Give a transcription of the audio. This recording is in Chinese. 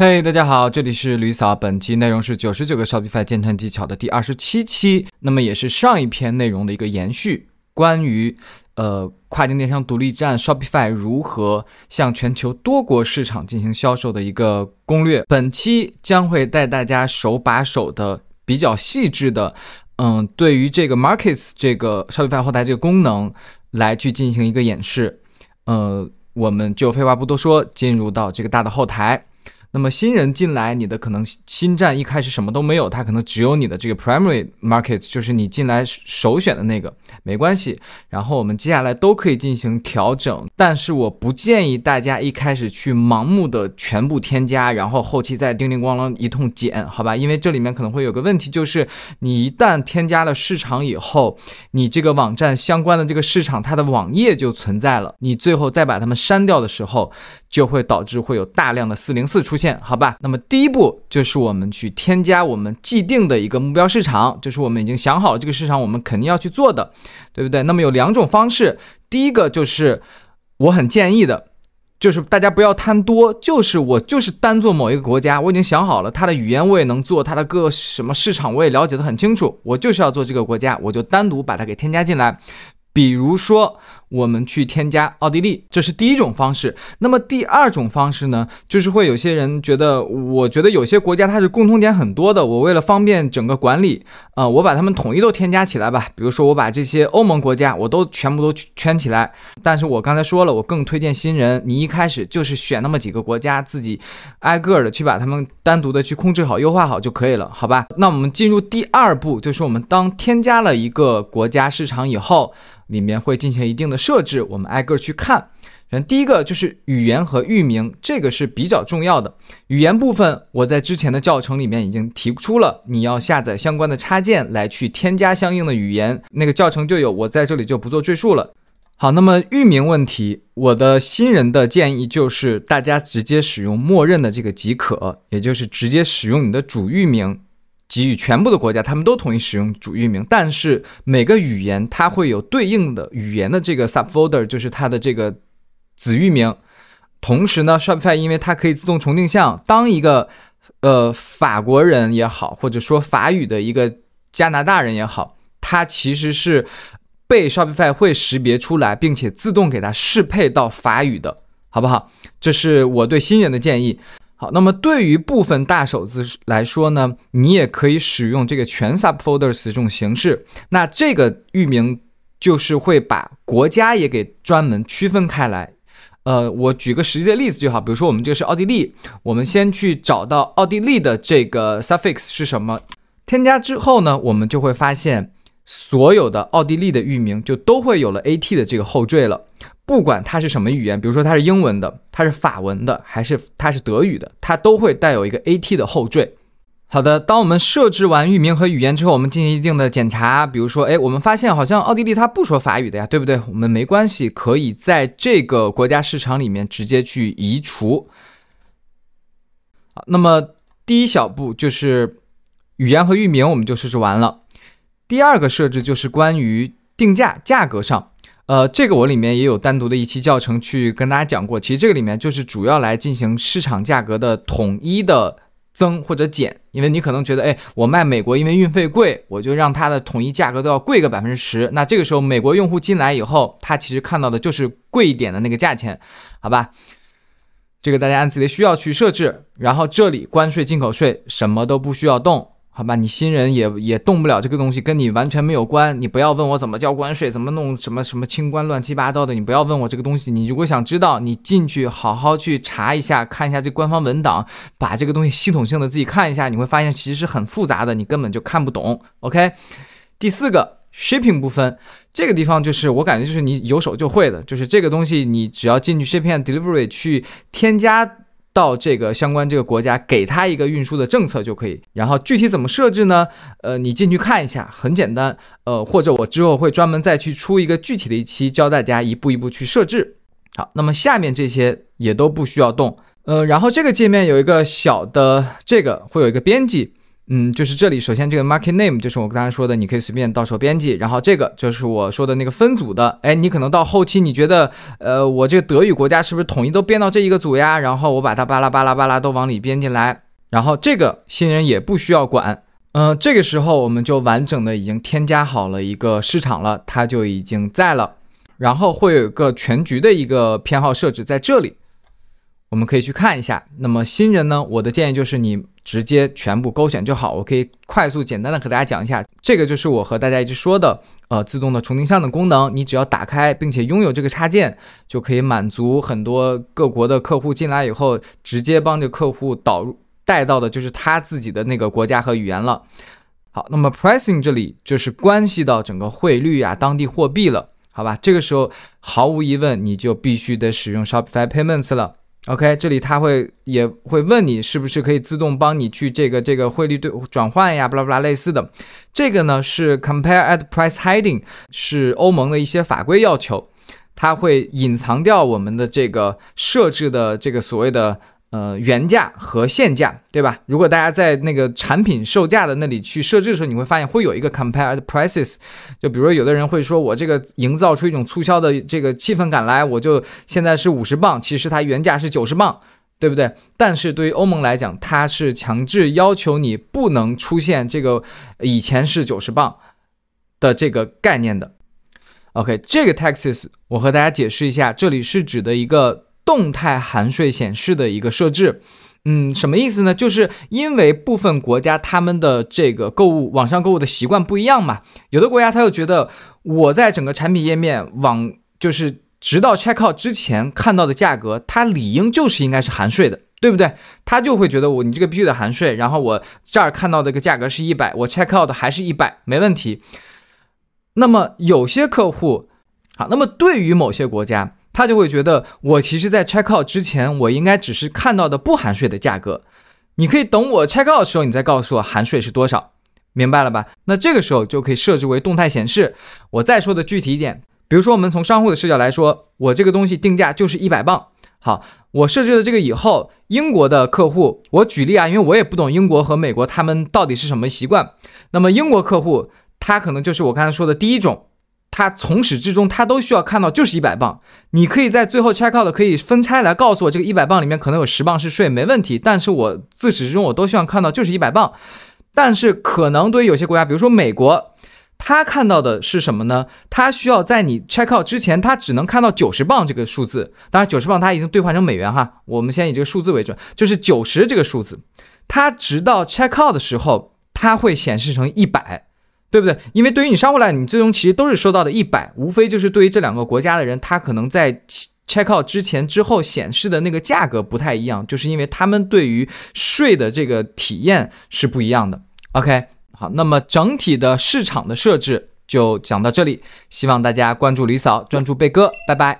嘿，大家好，这里是吕嫂，本期内容是九十九个 Shopify 建成技巧的第二十七期，那么也是上一篇内容的一个延续，关于呃跨境电商独立站 Shopify 如何向全球多国市场进行销售的一个攻略。本期将会带大家手把手的比较细致的，嗯，对于这个 Markets 这个 Shopify 后台这个功能来去进行一个演示。呃，我们就废话不多说，进入到这个大的后台。那么新人进来，你的可能新站一开始什么都没有，它可能只有你的这个 primary market，就是你进来首选的那个，没关系。然后我们接下来都可以进行调整，但是我不建议大家一开始去盲目的全部添加，然后后期再叮叮咣啷一通减，好吧？因为这里面可能会有个问题，就是你一旦添加了市场以后，你这个网站相关的这个市场它的网页就存在了，你最后再把它们删掉的时候，就会导致会有大量的四零四出。现好吧，那么第一步就是我们去添加我们既定的一个目标市场，就是我们已经想好了这个市场我们肯定要去做的，对不对？那么有两种方式，第一个就是我很建议的，就是大家不要贪多，就是我就是单做某一个国家，我已经想好了它的语言我也能做，它的各什么市场我也了解的很清楚，我就是要做这个国家，我就单独把它给添加进来，比如说。我们去添加奥地利，这是第一种方式。那么第二种方式呢，就是会有些人觉得，我觉得有些国家它是共通点很多的。我为了方便整个管理，啊，我把它们统一都添加起来吧。比如说，我把这些欧盟国家我都全部都圈起来。但是我刚才说了，我更推荐新人，你一开始就是选那么几个国家，自己挨个的去把它们单独的去控制好、优化好就可以了，好吧？那我们进入第二步，就是我们当添加了一个国家市场以后。里面会进行一定的设置，我们挨个去看。嗯，第一个就是语言和域名，这个是比较重要的。语言部分，我在之前的教程里面已经提出了，你要下载相关的插件来去添加相应的语言，那个教程就有，我在这里就不做赘述了。好，那么域名问题，我的新人的建议就是大家直接使用默认的这个即可，也就是直接使用你的主域名。给予全部的国家，他们都同意使用主域名，但是每个语言它会有对应的语言的这个 subfolder，就是它的这个子域名。同时呢，Shopify 因为它可以自动重定向，当一个呃法国人也好，或者说法语的一个加拿大人也好，他其实是被 Shopify 会识别出来，并且自动给它适配到法语的，好不好？这是我对新人的建议。好，那么对于部分大手子来说呢，你也可以使用这个全 subfolders 这种形式。那这个域名就是会把国家也给专门区分开来。呃，我举个实际的例子就好，比如说我们这个是奥地利，我们先去找到奥地利的这个 suffix 是什么，添加之后呢，我们就会发现所有的奥地利的域名就都会有了 at 的这个后缀了。不管它是什么语言，比如说它是英文的，它是法文的，还是它是德语的，它都会带有一个 AT 的后缀。好的，当我们设置完域名和语言之后，我们进行一定的检查，比如说，哎，我们发现好像奥地利它不说法语的呀，对不对？我们没关系，可以在这个国家市场里面直接去移除。好，那么第一小步就是语言和域名，我们就设置完了。第二个设置就是关于定价价格上。呃，这个我里面也有单独的一期教程去跟大家讲过。其实这个里面就是主要来进行市场价格的统一的增或者减，因为你可能觉得，哎，我卖美国，因为运费贵，我就让它的统一价格都要贵个百分之十。那这个时候美国用户进来以后，他其实看到的就是贵一点的那个价钱，好吧？这个大家按自己的需要去设置。然后这里关税、进口税什么都不需要动。好吧，你新人也也动不了这个东西，跟你完全没有关。你不要问我怎么交关税，怎么弄什么什么清关，乱七八糟的。你不要问我这个东西。你如果想知道，你进去好好去查一下，看一下这官方文档，把这个东西系统性的自己看一下，你会发现其实是很复杂的，你根本就看不懂。OK，第四个 shipping 部分，这个地方就是我感觉就是你有手就会的，就是这个东西你只要进去 shipping delivery 去添加。到这个相关这个国家，给他一个运输的政策就可以。然后具体怎么设置呢？呃，你进去看一下，很简单。呃，或者我之后会专门再去出一个具体的一期，教大家一步一步去设置。好，那么下面这些也都不需要动。呃，然后这个界面有一个小的这个会有一个编辑。嗯，就是这里，首先这个 market name 就是我刚才说的，你可以随便到时候编辑。然后这个就是我说的那个分组的，哎，你可能到后期你觉得，呃，我这个德语国家是不是统一都编到这一个组呀？然后我把它巴拉巴拉巴拉都往里编进来。然后这个新人也不需要管，嗯，这个时候我们就完整的已经添加好了一个市场了，它就已经在了。然后会有一个全局的一个偏好设置在这里，我们可以去看一下。那么新人呢，我的建议就是你直接全部勾选就好。我可以快速简单的和大家讲一下，这个就是我和大家一直说的，呃，自动的重定向的功能。你只要打开并且拥有这个插件，就可以满足很多各国的客户进来以后，直接帮着客户导入带到的就是他自己的那个国家和语言了。好，那么 pricing 这里就是关系到整个汇率啊，当地货币了。好吧，这个时候毫无疑问，你就必须得使用 Shopify Payments 了。OK，这里他会也会问你是不是可以自动帮你去这个这个汇率对转换呀，巴拉巴拉类似的。这个呢是 Compare at Price Hiding，是欧盟的一些法规要求，它会隐藏掉我们的这个设置的这个所谓的。呃，原价和现价，对吧？如果大家在那个产品售价的那里去设置的时候，你会发现会有一个 compared prices。就比如说，有的人会说，我这个营造出一种促销的这个气氛感来，我就现在是五十磅，其实它原价是九十磅，对不对？但是对于欧盟来讲，它是强制要求你不能出现这个以前是九十磅的这个概念的。OK，这个 taxes 我和大家解释一下，这里是指的一个。动态含税显示的一个设置，嗯，什么意思呢？就是因为部分国家他们的这个购物网上购物的习惯不一样嘛，有的国家他又觉得我在整个产品页面往就是直到 check out 之前看到的价格，它理应就是应该是含税的，对不对？他就会觉得我你这个必须得含税，然后我这儿看到的一个价格是一百，我 check out 还是一百，没问题。那么有些客户，好，那么对于某些国家。他就会觉得，我其实，在 check out 之前，我应该只是看到的不含税的价格。你可以等我 check out 的时候，你再告诉我含税是多少，明白了吧？那这个时候就可以设置为动态显示。我再说的具体一点，比如说，我们从商户的视角来说，我这个东西定价就是一百磅。好，我设置了这个以后，英国的客户，我举例啊，因为我也不懂英国和美国他们到底是什么习惯。那么英国客户，他可能就是我刚才说的第一种。他从始至终，他都需要看到就是一百磅。你可以在最后 check out 的可以分拆来告诉我，这个一百磅里面可能有十磅是税，没问题。但是我自始至终我都希望看到就是一百磅。但是可能对于有些国家，比如说美国，他看到的是什么呢？他需要在你 check out 之前，他只能看到九十磅这个数字。当然，九十磅他已经兑换成美元哈，我们先以这个数字为准，就是九十这个数字。他直到 check out 的时候，他会显示成一百。对不对？因为对于你商户来，你最终其实都是收到的一百，无非就是对于这两个国家的人，他可能在 check out 之前之后显示的那个价格不太一样，就是因为他们对于税的这个体验是不一样的。OK，好，那么整体的市场的设置就讲到这里，希望大家关注吕嫂，专注贝哥，拜拜。